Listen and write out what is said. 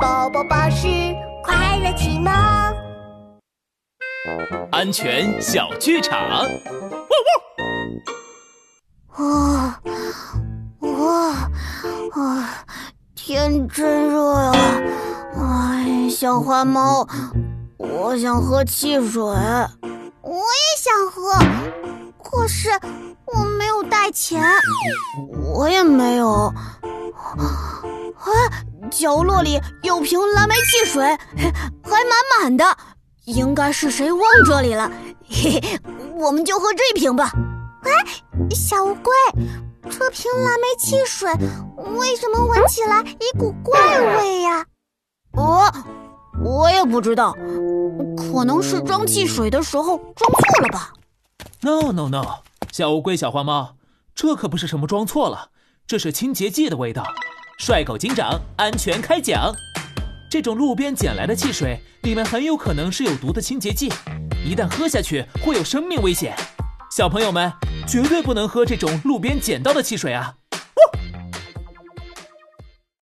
宝宝巴士快乐启蒙，安全小剧场。啊啊啊！天真热呀！哎，小花猫，我想喝汽水。我也想喝，可是我没有带钱。我也没有。啊，角落里有瓶蓝莓汽水，还满满的，应该是谁忘这里了。嘿嘿，我们就喝这瓶吧。哎，小乌龟，这瓶蓝莓汽水为什么闻起来一股怪味呀？我我也不知道，可能是装汽水的时候装错了吧。No no no，小乌龟、小花猫，这可不是什么装错了，这是清洁剂的味道。帅狗警长，安全开讲。这种路边捡来的汽水里面很有可能是有毒的清洁剂，一旦喝下去会有生命危险。小朋友们绝对不能喝这种路边捡到的汽水啊！